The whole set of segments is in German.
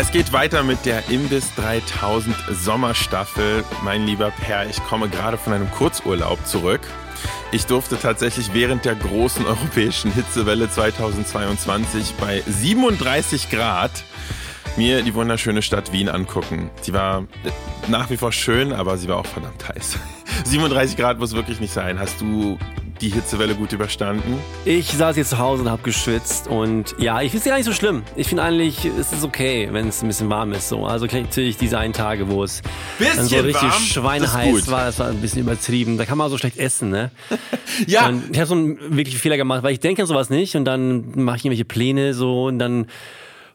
Es geht weiter mit der Imbiss 3000 Sommerstaffel. Mein lieber Per, ich komme gerade von einem Kurzurlaub zurück. Ich durfte tatsächlich während der großen europäischen Hitzewelle 2022 bei 37 Grad mir die wunderschöne Stadt Wien angucken. Sie war nach wie vor schön, aber sie war auch verdammt heiß. 37 Grad muss wirklich nicht sein. Hast du die Hitzewelle gut überstanden? Ich saß jetzt zu Hause und habe geschwitzt und ja, ich finde es gar nicht so schlimm. Ich finde eigentlich, es ist okay, wenn es ein bisschen warm ist. So. Also natürlich diese einen Tage, wo es dann so richtig warm, schweineheiß war, das war ein bisschen übertrieben. Da kann man so schlecht essen, ne? ja. Und ich habe so einen wirklichen Fehler gemacht, weil ich denke an sowas nicht und dann mache ich irgendwelche Pläne so und dann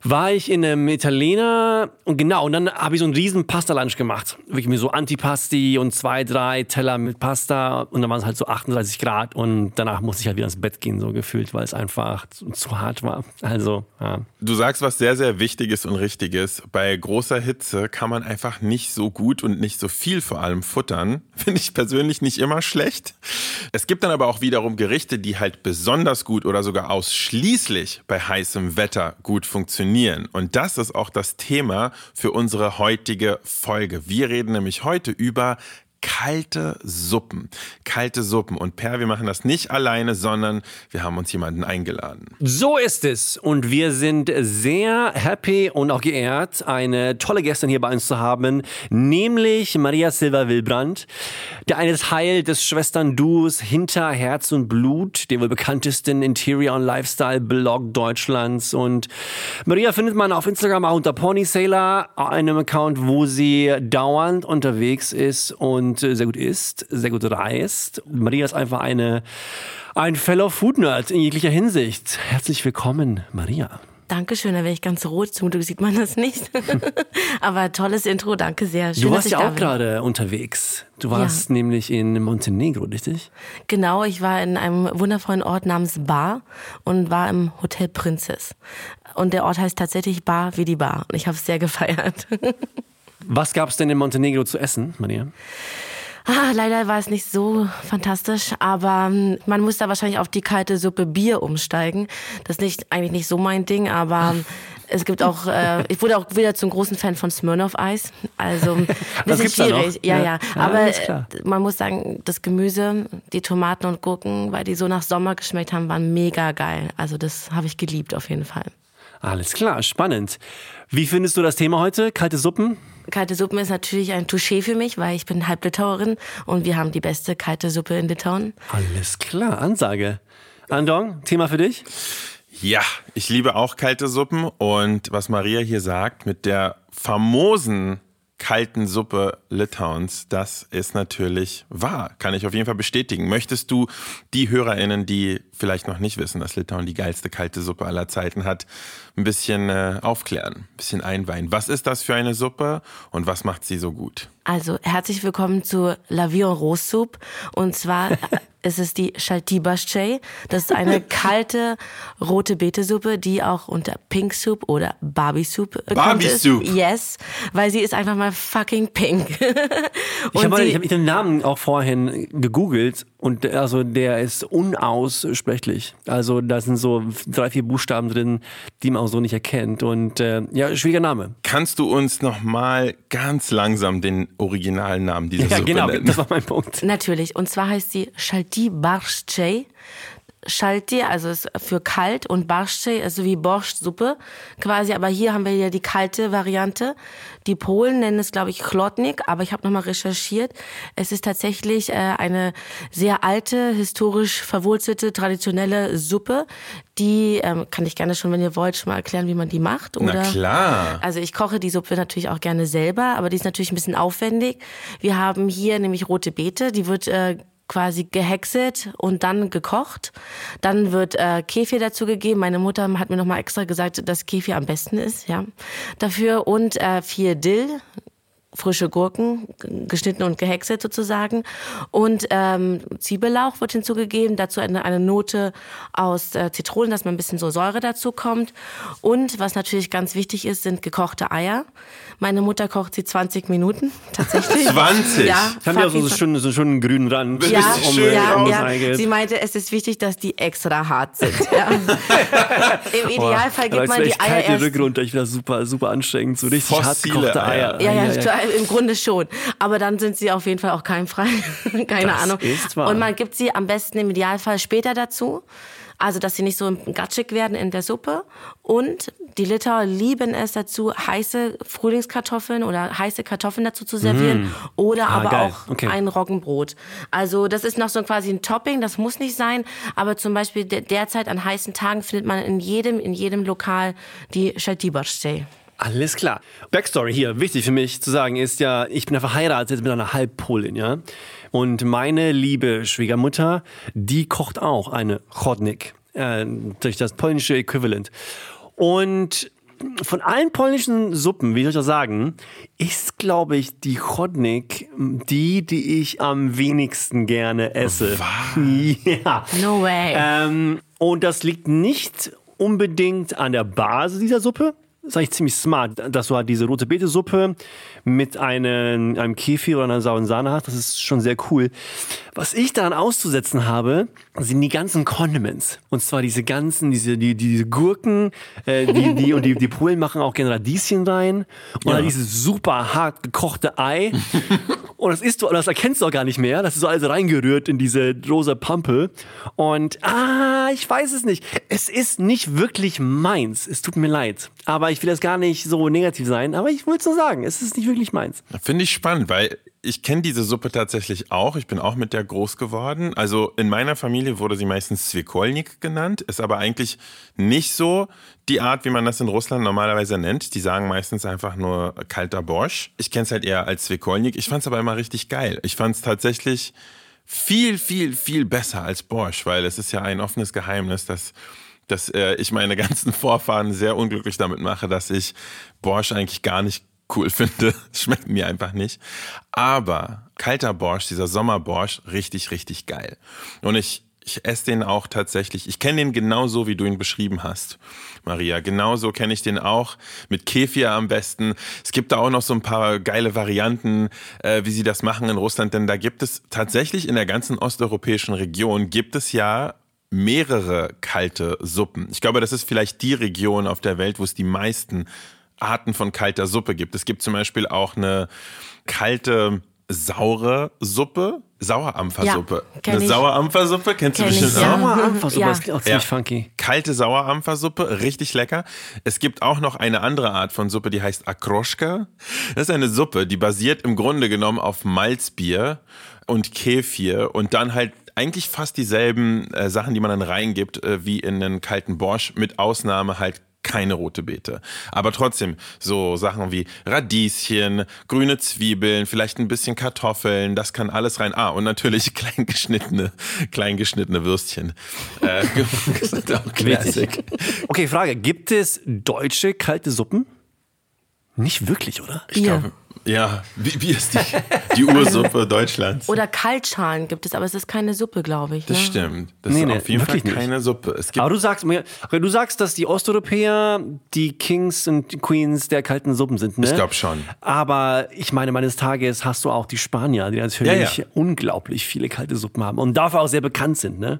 war ich in einem Italiener und genau, und dann habe ich so einen riesen Pasta-Lunch gemacht. Wirklich mir so Antipasti und zwei, drei Teller mit Pasta und dann waren es halt so 38 Grad und danach musste ich halt wieder ins Bett gehen, so gefühlt, weil es einfach zu, zu hart war. Also, ja. Du sagst was sehr, sehr Wichtiges und Richtiges. Bei großer Hitze kann man einfach nicht so gut und nicht so viel vor allem futtern. Finde ich persönlich nicht immer schlecht. Es gibt dann aber auch wiederum Gerichte, die halt besonders gut oder sogar ausschließlich bei heißem Wetter gut funktionieren. Und das ist auch das Thema für unsere heutige Folge. Wir reden nämlich heute über kalte Suppen. Kalte Suppen. Und Per, wir machen das nicht alleine, sondern wir haben uns jemanden eingeladen. So ist es. Und wir sind sehr happy und auch geehrt, eine tolle Gästin hier bei uns zu haben, nämlich Maria Silva Wilbrand, der eine Teil des Schwestern-Duos Hinter Herz und Blut, dem wohl bekanntesten Interior- und Lifestyle-Blog Deutschlands. Und Maria findet man auf Instagram auch unter Ponysailor, einem Account, wo sie dauernd unterwegs ist und sehr gut isst, sehr gut reist. Maria ist einfach eine, ein Fellow Food Nerd in jeglicher Hinsicht. Herzlich willkommen, Maria. Dankeschön, da wäre ich ganz rot. Zum Glück sieht man das nicht. Aber tolles Intro, danke sehr. Schön, du dass warst ich ja auch gerade unterwegs. Du warst Ja. nämlich in Montenegro, richtig? Genau, ich war in einem wundervollen Ort namens Bar und war im Hotel Princess. Und der Ort heißt tatsächlich Bar wie die Bar. Und ich habe es sehr gefeiert. Was gab es denn in Montenegro zu essen, Maria? Ah, leider war es nicht so fantastisch, aber ähm, man muss da wahrscheinlich auf die kalte Suppe Bier umsteigen. Das ist nicht, eigentlich nicht so mein Ding, aber ähm, es gibt auch, äh, ich wurde auch wieder zum großen Fan von Smirnoff Eis. Also ein Das bisschen schwierig. Ja, Ja. ja. Ja, Aber klar. äh, man muss sagen, das Gemüse, die Tomaten und Gurken, weil die so nach Sommer geschmeckt haben, waren mega geil. Also das habe ich geliebt auf jeden Fall. Alles klar, spannend. Wie findest du das Thema heute? Kalte Suppen? Kalte Suppen ist natürlich ein Touché für mich, weil ich bin halb Litauerin und wir haben die beste kalte Suppe in Litauen. Alles klar, Ansage. Andong, Thema für dich? Ja, ich liebe auch kalte Suppen und was Maria hier sagt mit der famosen kalten Suppe Litauens, das ist natürlich wahr. Kann ich auf jeden Fall bestätigen. Möchtest du die HörerInnen, die vielleicht noch nicht wissen, dass Litauen die geilste kalte Suppe aller Zeiten hat, ein bisschen äh, aufklären, ein bisschen einweihen? Was ist das für eine Suppe und was macht sie so gut? Also herzlich willkommen zu La Vie en Rose Soup. Und zwar ist es die Shaltibasche. Das ist eine kalte rote Betesuppe, die auch unter Pink Soup oder Barbie Soup Barbie ist. Soup. Yes, weil sie ist einfach mal fucking pink. Ich habe hab den Namen auch vorhin gegoogelt und der- also der ist unaussprechlich. Also da sind so drei, vier Buchstaben drin, die man auch so nicht erkennt. Und äh, ja, schwieriger Name. Kannst du uns noch mal ganz langsam den originalen Namen dieser Ja, Suppe genau, nennen? das war mein Punkt. Natürlich. Und zwar heißt sie Shalti Barszcze. Shalti, also ist für kalt und Barszcze ist so wie Borschtsuppe quasi. Aber hier haben wir ja die kalte Variante. Die Polen nennen es, glaube ich, Chlotnik, aber ich habe nochmal recherchiert. Es ist tatsächlich äh, eine sehr alte, historisch verwurzelte, traditionelle Suppe. Die ähm, kann ich gerne schon, wenn ihr wollt, schon mal erklären, wie man die macht. Na Oder? klar. Also ich koche die Suppe natürlich auch gerne selber, aber die ist natürlich ein bisschen aufwendig. Wir haben hier nämlich rote Beete, die wird äh, quasi gehäckselt und dann gekocht. Dann wird äh, Kefir dazugegeben. Meine Mutter hat mir nochmal extra gesagt, dass Kefir am besten ist, ja. Dafür und äh, viel Dill, frische Gurken, geschnitten und gehäckselt sozusagen. Und ähm, Zwiebellauch wird hinzugegeben, dazu eine, eine Note aus äh, Zitronen, dass man ein bisschen so Säure dazu kommt. Und was natürlich ganz wichtig ist, sind gekochte Eier. Meine Mutter kocht sie 20 Minuten, tatsächlich. 20? Ja, Haben wir also so fucking schön, so schön einen grünen Rand. ja, schön ja, ja. Sie meinte, es ist wichtig, dass die extra hart sind. Ja. Im Idealfall gibt man die Eier erst Rücken runter. Ich finde das super, super anstrengend. So richtig hart gekochte Eier. Eier. Ja, ja, total, im Grunde schon. Aber dann sind sie auf jeden Fall auch keimfrei. Keine Das Ahnung. ist wahr. Und man gibt sie am besten im Idealfall später dazu. Also, dass sie nicht so gatschig werden in der Suppe. Und die Litauer lieben es dazu, heiße Frühlingskartoffeln oder heiße Kartoffeln dazu zu servieren. Oder Ah, aber geil. auch Okay. ein Roggenbrot. Also, das ist noch so quasi ein Topping. Das muss nicht sein. Aber zum Beispiel de- derzeit an heißen Tagen findet man in jedem, in jedem Lokal die Shaltibarstei. Alles klar. Backstory hier, wichtig für mich zu sagen, ist ja, ich bin ja verheiratet mit einer Halbpolin, ja. Und meine liebe Schwiegermutter, die kocht auch eine Chodnik, äh, durch das polnische Äquivalent. Und von allen polnischen Suppen, wie soll ich das sagen, ist, glaube ich, die Chodnik die, die ich am wenigsten gerne esse. Ja. No way. Ähm, und das liegt nicht unbedingt an der Basis dieser Suppe. Ist eigentlich ziemlich smart, dass du halt diese rote Beete-Suppe mit einem, einem Kefir oder einer sauren Sahne hast. Das ist schon sehr cool. Was ich daran auszusetzen habe, sind die ganzen Condiments. Und zwar diese ganzen, diese, die, diese Gurken, äh, die, die, und die, die Polen machen auch gerne Radieschen rein. Und dann dieses super hart gekochte Ei. Und das isst du, das erkennst du auch gar nicht mehr. Das ist so alles reingerührt in diese rosa Pampe. Und, ah, ich weiß es nicht. Es ist nicht wirklich meins. Es tut mir leid. Aber ich will das gar nicht so negativ sein. Aber ich will es nur sagen. Es ist nicht wirklich meins. Finde ich spannend, weil ich kenne diese Suppe tatsächlich auch. Ich bin auch mit der groß geworden. Also in meiner Familie wurde sie meistens Zwikolnik genannt, ist aber eigentlich nicht so die Art, wie man das in Russland normalerweise nennt. Die sagen meistens einfach nur kalter Borsch. Ich kenne es halt eher als Zwikolnik. Ich fand es aber immer richtig geil. Ich fand es tatsächlich viel, viel, viel besser als Borsch, weil es ist ja ein offenes Geheimnis, dass dass äh, ich meine ganzen Vorfahren sehr unglücklich damit mache, dass ich Borsch eigentlich gar nicht cool finde. Schmeckt mir einfach nicht. Aber kalter Borsch, dieser Sommerborsch, richtig, richtig geil. Und ich, ich esse den auch tatsächlich. Ich kenne den genauso, wie du ihn beschrieben hast, Maria. Genauso kenne ich den auch. Mit Kefir am besten. Es gibt da auch noch so ein paar geile Varianten, äh, wie sie das machen in Russland. Denn da gibt es tatsächlich in der ganzen osteuropäischen Region gibt es ja mehrere kalte Suppen. Ich glaube, das ist vielleicht die Region auf der Welt, wo es die meisten Arten von kalter Suppe gibt. Es gibt zum Beispiel auch eine kalte saure Suppe, Sauerampfersuppe. Ja, eine ich. Sauerampfersuppe kennst du Kenn ich, bestimmt ja. auch. Sauerampfersuppe, Ja. das klingt auch ziemlich Ja. funky. Kalte Sauerampfersuppe, richtig lecker. Es gibt auch noch eine andere Art von Suppe, die heißt Akroschka. Das ist eine Suppe, die basiert im Grunde genommen auf Malzbier und Kefir und dann halt eigentlich fast dieselben äh, Sachen, die man dann reingibt, äh, wie in einen kalten Borsch, mit Ausnahme halt keine rote Beete. Aber trotzdem so Sachen wie Radieschen, grüne Zwiebeln, vielleicht ein bisschen Kartoffeln, das kann alles rein. Ah, und natürlich klein geschnittene, klein geschnittene Würstchen. Äh, auch Classic. Okay, Frage. Gibt es deutsche kalte Suppen? Nicht wirklich, oder? Ich glaube, ja, wie, wie ist die, die Ursuppe Deutschlands? Oder Kaltschalen gibt es, aber es ist keine Suppe, glaube ich. Das ne? stimmt. Das Nee, ist nee, auf jeden Fall wirklich nicht. keine Suppe. Es gibt Aber du sagst mir, du sagst, dass die Osteuropäer die Kings und Queens der kalten Suppen sind, ne? Ich glaub schon. Aber ich meine, meines Tages hast du auch die Spanier, die natürlich Ja, ja. unglaublich viele kalte Suppen haben und dafür auch sehr bekannt sind, ne?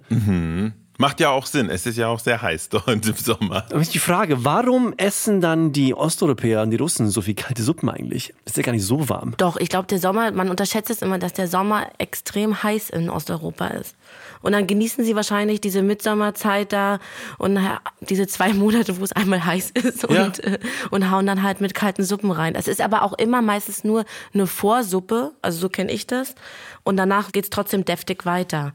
Macht ja auch Sinn. Es ist ja auch sehr heiß dort im Sommer. Aber ist die Frage, warum essen dann die Osteuropäer und die Russen so viel kalte Suppen eigentlich? Ist ja gar nicht so warm. Doch, ich glaube, der Sommer, man unterschätzt es immer, dass der Sommer extrem heiß in Osteuropa ist. Und dann genießen sie wahrscheinlich diese Mitsommerzeit da und äh, diese zwei Monate, wo es einmal heiß ist und, Ja. äh, und hauen dann halt mit kalten Suppen rein. Es ist aber auch immer meistens nur eine Vorsuppe, also so kenne ich das. Und danach geht's trotzdem deftig weiter.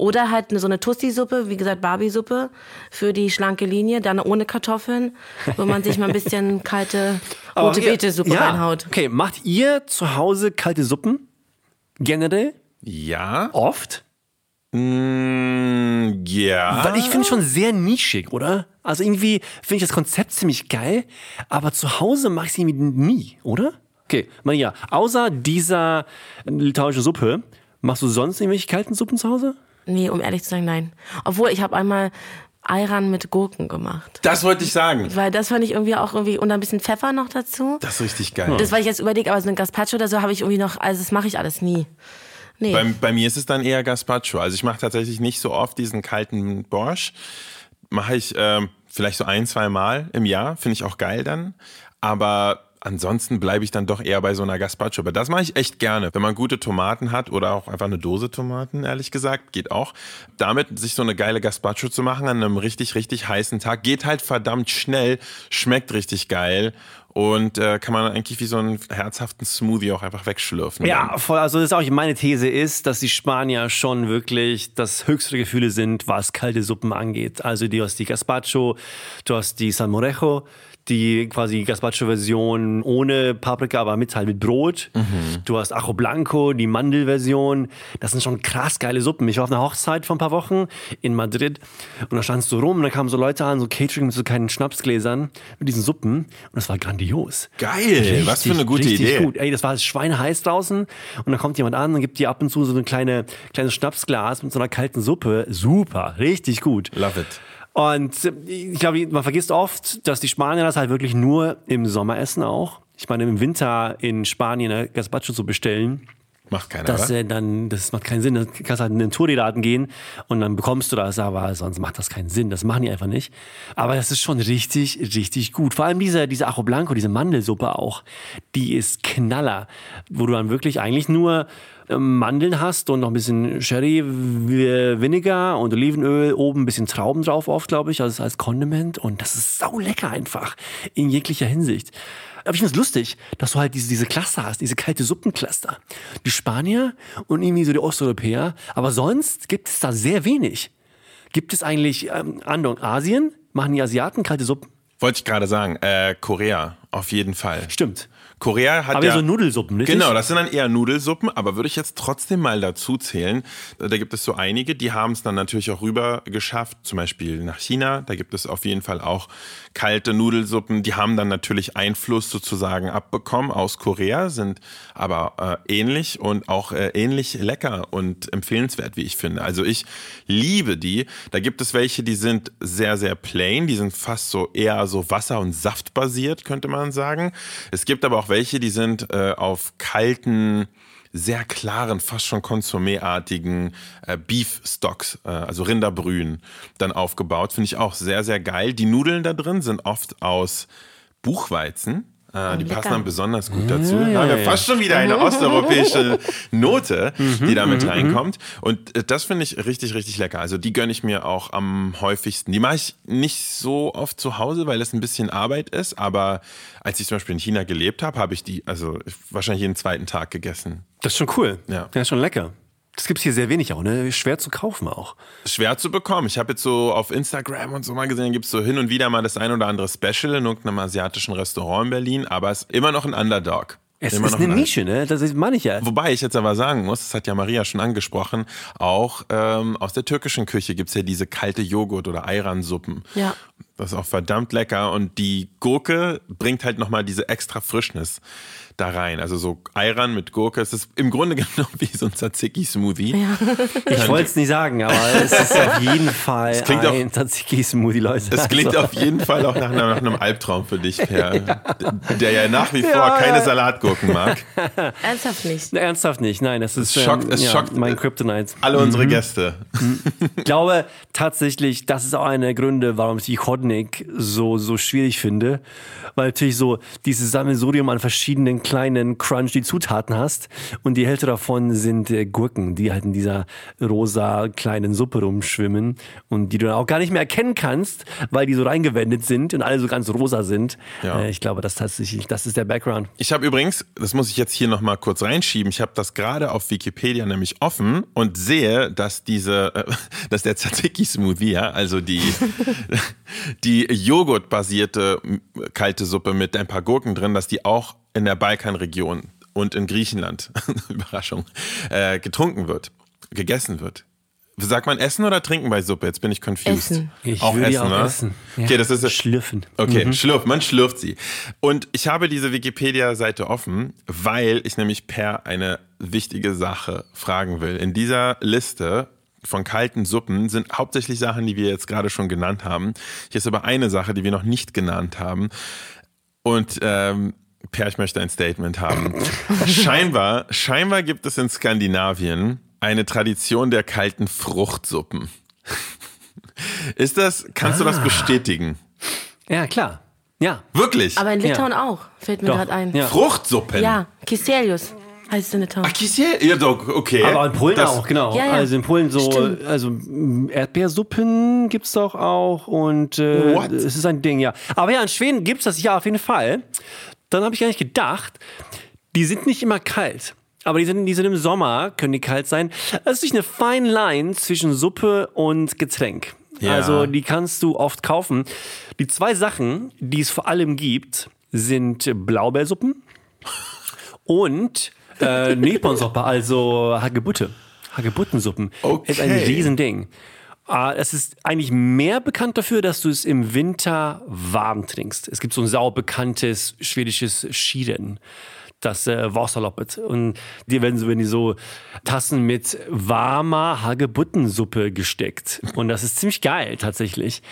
Oder halt so eine Tusti-Suppe, wie gesagt Barbie-Suppe für die schlanke Linie, dann ohne Kartoffeln, wo man sich mal ein bisschen kalte rote Beete-Suppe ja. reinhaut. Okay, macht ihr zu Hause kalte Suppen? Generell? Ja, Oft? Mm, ja. Weil ich finde schon sehr nischig, oder? Also irgendwie finde ich das Konzept ziemlich geil, aber zu Hause mache ich es irgendwie nie, oder? Okay, Maria, außer dieser litauischen Suppe, machst du sonst irgendwelche kalten Suppen zu Hause? Nee, um ehrlich zu sagen, nein. Obwohl, ich habe einmal Ayran mit Gurken gemacht. Das wollte ich sagen. Weil das fand ich irgendwie auch irgendwie, und ein bisschen Pfeffer noch dazu. Das ist richtig geil. Das, weil ich jetzt überlege, aber so ein Gazpacho oder so habe ich irgendwie noch, also das mache ich alles nie. Nee. Bei, bei mir ist es dann eher Gazpacho. Also ich mache tatsächlich nicht so oft diesen kalten Borsch. Mache ich ähm, vielleicht so ein, zwei Mal im Jahr. Finde ich auch geil dann. Aber ansonsten bleibe ich dann doch eher bei so einer Gazpacho. Aber das mache ich echt gerne. Wenn man gute Tomaten hat oder auch einfach eine Dose Tomaten, ehrlich gesagt, geht auch. Damit sich so eine geile Gazpacho zu machen an einem richtig, richtig heißen Tag, geht halt verdammt schnell, schmeckt richtig geil und äh, kann man eigentlich wie so einen herzhaften Smoothie auch einfach wegschlürfen. Ja, voll. Also das ist auch meine These ist, dass die Spanier schon wirklich das höchste Gefühle sind, was kalte Suppen angeht. Also du hast die Gazpacho, du hast die Salmorejo, die quasi Gazpacho-Version ohne Paprika, aber mit halt mit Brot. Du hast Ajo Blanco, die Mandelversion. Das sind schon krass geile Suppen. Ich war auf einer Hochzeit vor ein paar Wochen in Madrid und da standst du rum und da kamen so Leute an, so Catering mit so kleinen Schnapsgläsern mit diesen Suppen und das war grandios. Geil, was für eine gute richtig Idee. Gut. Ey, das war schweineheiß draußen und dann kommt jemand an und gibt dir ab und zu so ein kleine, kleines Schnapsglas mit so einer kalten Suppe. Super, richtig gut. Love it. Und äh, ich glaube, man vergisst oft, dass die Spanier das halt wirklich nur im Sommer essen auch. Ich meine, im Winter in Spanien eine Gazpacho zu bestellen, Macht keiner, das, äh, dann, das macht keinen Sinn. Du kannst halt in den Tourladen gehen und dann bekommst du das, aber sonst macht das keinen Sinn. Das machen die einfach nicht. Aber das ist schon richtig, richtig gut. Vor allem diese, diese Ajo Blanco, diese Mandelsuppe auch, die ist Knaller, wo du dann wirklich eigentlich nur Mandeln hast und noch ein bisschen Sherry Vi- Vinegar und Olivenöl, oben ein bisschen Trauben drauf oft, glaube ich, als, als Condiment. Und das ist sau lecker einfach in jeglicher Hinsicht. Aber ich finde es lustig, dass du halt diese, diese Cluster hast, diese kalte Suppencluster. Die Spanier und irgendwie so die Osteuropäer. Aber sonst gibt es da sehr wenig. Gibt es eigentlich, ähm, Andong, Asien? Machen die Asiaten kalte Suppen? Wollte ich gerade sagen. Äh, Korea, auf jeden Fall. Stimmt. Korea hat Aber ja so Nudelsuppen, richtig? Genau, das sind dann eher Nudelsuppen, aber würde ich jetzt trotzdem mal dazu zählen. Da gibt es so einige, die haben es dann natürlich auch rüber geschafft, zum Beispiel nach China. Da gibt es auf jeden Fall auch kalte Nudelsuppen. Die haben dann natürlich Einfluss sozusagen abbekommen aus Korea, sind aber äh, ähnlich und auch äh, ähnlich lecker und empfehlenswert, wie ich finde. Also ich liebe die. Da gibt es welche, die sind sehr, sehr plain. Die sind fast so eher so Wasser- und Saftbasiert, könnte man sagen. Es gibt aber auch welche, die sind äh, auf kalten, sehr klaren, fast schon Konsumé-artigen äh, Beef Stocks, äh, also Rinderbrühen, dann aufgebaut. Finde ich auch sehr, sehr geil. Die Nudeln da drin sind oft aus Buchweizen. Äh, die lecker. passen dann besonders gut dazu. Da haben wir fast schon wieder eine osteuropäische Note, die da mit reinkommt. Und äh, das finde ich richtig, richtig lecker. Also die gönne ich mir auch am häufigsten. Die mache ich nicht so oft zu Hause, weil es ein bisschen Arbeit ist. Aber als ich zum Beispiel in China gelebt habe, habe ich die also wahrscheinlich jeden zweiten Tag gegessen. Das ist schon cool. Ja. Das ist schon lecker. Das gibt's hier sehr wenig auch, ne? Schwer zu kaufen auch. Schwer zu bekommen. Ich habe jetzt so auf Instagram und so mal gesehen, gibt es so hin und wieder mal das ein oder andere Special in irgendeinem asiatischen Restaurant in Berlin, aber es ist immer noch ein Underdog. Es immer ist noch eine ein Nische, ne? Das ist- meine ich ja. Wobei ich jetzt aber sagen muss, das hat ja Maria schon angesprochen, auch ähm, aus der türkischen Küche gibt's ja diese kalte Joghurt- oder Ayran-Suppen. Ja. Das ist auch verdammt lecker und die Gurke bringt halt nochmal diese extra Frischness da rein. Also so Ayran mit Gurke, es ist im Grunde genommen wie so ein Tzatziki-Smoothie. Ich wollte es nicht sagen, aber es ist auf jeden Fall klingt ein Tzatziki-Smoothie, Leute. Es klingt Also, auf jeden Fall auch nach, nach einem Albtraum für dich, Per, der ja nach wie vor Ja, keine ja. Salatgurken mag. Ernsthaft nicht. Ernsthaft nicht, nein, das ist schockt- ähm, es ja, schockt, mein äh, Kryptonite. Alle unsere Gäste. Ich glaube tatsächlich, das ist auch einer der Gründe, warum ich die Chodnik so, so schwierig finde. Weil natürlich so dieses Sammelsurium an verschiedenen kleinen crunchy Zutaten hast und die Hälfte davon sind äh, Gurken, die halt in dieser rosa kleinen Suppe rumschwimmen und die du dann auch gar nicht mehr erkennen kannst, weil die so reingewendet sind und alle so ganz rosa sind. Ja. Äh, ich glaube, das tatsächlich, das ist der Background. Ich habe übrigens, das muss ich jetzt hier nochmal kurz reinschieben, ich habe das gerade auf Wikipedia nämlich offen und sehe, dass diese, äh, dass der Tzatziki-Smoothie, ja, also die, die Joghurt-basierte kalte Suppe mit ein paar Gurken drin, dass die auch in der Balkanregion und in Griechenland, Überraschung, äh, getrunken wird, gegessen wird. Sagt man Essen oder Trinken bei Suppe? Jetzt bin ich confused. Essen. Ich auch würde Essen, auch ne? essen. Ja. Okay, das ist Schlürfen. Okay, schlürft, man schlürft sie. Und ich habe diese Wikipedia-Seite offen, weil ich nämlich Per eine wichtige Sache fragen will. In dieser Liste von kalten Suppen sind hauptsächlich Sachen, die wir jetzt gerade schon genannt haben. Hier ist aber eine Sache, die wir noch nicht genannt haben. Und ähm, Per, ich möchte ein Statement haben. scheinbar, scheinbar gibt es in Skandinavien eine Tradition der kalten Fruchtsuppen. Ist das, kannst du das bestätigen? Ja, klar. Ja. Wirklich? Aber in Litauen auch, fällt mir gerade ein. ja. Fruchtsuppen? Ja, Kiselius heißt es in Litauen. Ach, Kisiel? Ja, doch, okay. Aber in Polen Das- auch, genau. Ja, ja. Also in Polen so, Stimmt. also mm, Erdbeersuppen gibt's doch auch und äh, What? es ist ein Ding, ja. Aber ja, in Schweden gibt's das ja auf jeden Fall. Dann habe ich eigentlich gedacht, die sind nicht immer kalt. Aber die sind, die sind im Sommer, können die kalt sein. Es ist nicht eine fine line zwischen Suppe und Getränk. Ja. Also die kannst du oft kaufen. Die zwei Sachen, die es vor allem gibt, sind Blaubeersuppen und äh, Nepomsuppe, also Hagebutte. Hagebuttensuppen. Okay. Ist ein Riesending. Ah, Es ist eigentlich mehr bekannt dafür, dass du es im Winter warm trinkst. Es gibt so ein sau bekanntes schwedisches Schieden, das äh, Wasserloppet. Und die werden so, wenn die so Tassen mit warmer Hagebuttensuppe gesteckt. Und das ist ziemlich geil, tatsächlich.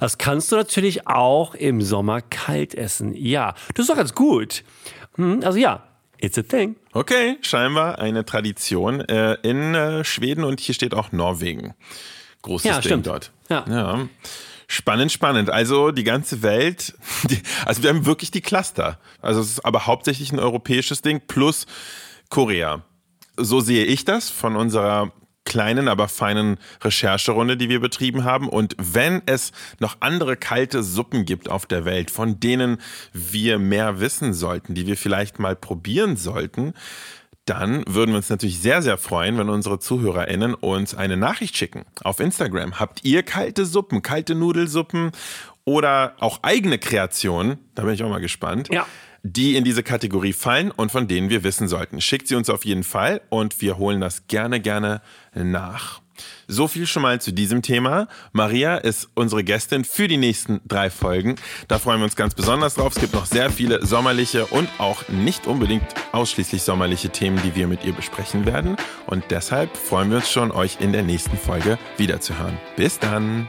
Das kannst du natürlich auch im Sommer kalt essen. Ja, das ist doch ganz gut. Hm, Also ja, it's a thing. Okay, scheinbar eine Tradition äh, in äh, Schweden und hier steht auch Norwegen. Großes Ja, Ding stimmt. dort. Ja. ja. Spannend, spannend. Also die ganze Welt, die, also wir haben wirklich die Cluster. Also es ist aber hauptsächlich ein europäisches Ding plus Korea. So sehe ich das von unserer kleinen, aber feinen Rechercherunde, die wir betrieben haben. Und wenn es noch andere kalte Suppen gibt auf der Welt, von denen wir mehr wissen sollten, die wir vielleicht mal probieren sollten, dann würden wir uns natürlich sehr, sehr freuen, wenn unsere ZuhörerInnen uns eine Nachricht schicken auf Instagram. Habt ihr kalte Suppen, kalte Nudelsuppen oder auch eigene Kreationen? Da bin ich auch mal gespannt. Ja. Die in diese Kategorie fallen und von denen wir wissen sollten. Schickt sie uns auf jeden Fall und wir holen das gerne, gerne nach. So viel schon mal zu diesem Thema. Maria ist unsere Gästin für die nächsten drei Folgen. Da freuen wir uns ganz besonders drauf. Es gibt noch sehr viele sommerliche und auch nicht unbedingt ausschließlich sommerliche Themen, die wir mit ihr besprechen werden. Und deshalb freuen wir uns schon, euch in der nächsten Folge wiederzuhören. Bis dann!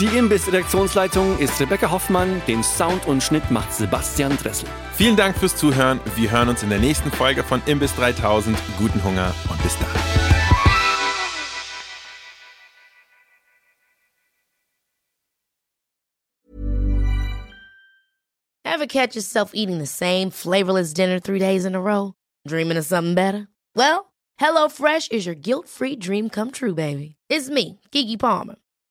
Die Imbiss-Redaktionsleitung ist Rebecca Hoffmann, den Sound und Schnitt macht Sebastian Dressel. Vielen Dank fürs Zuhören. Wir hören uns in der nächsten Folge von Imbiss 3000. Guten Hunger und bis dann. Ever catch yourself eating the same flavorless dinner three days in a row? Dreaming of something better? Well, HelloFresh is your guilt-free dream come true, baby. It's me, Kiki Palmer.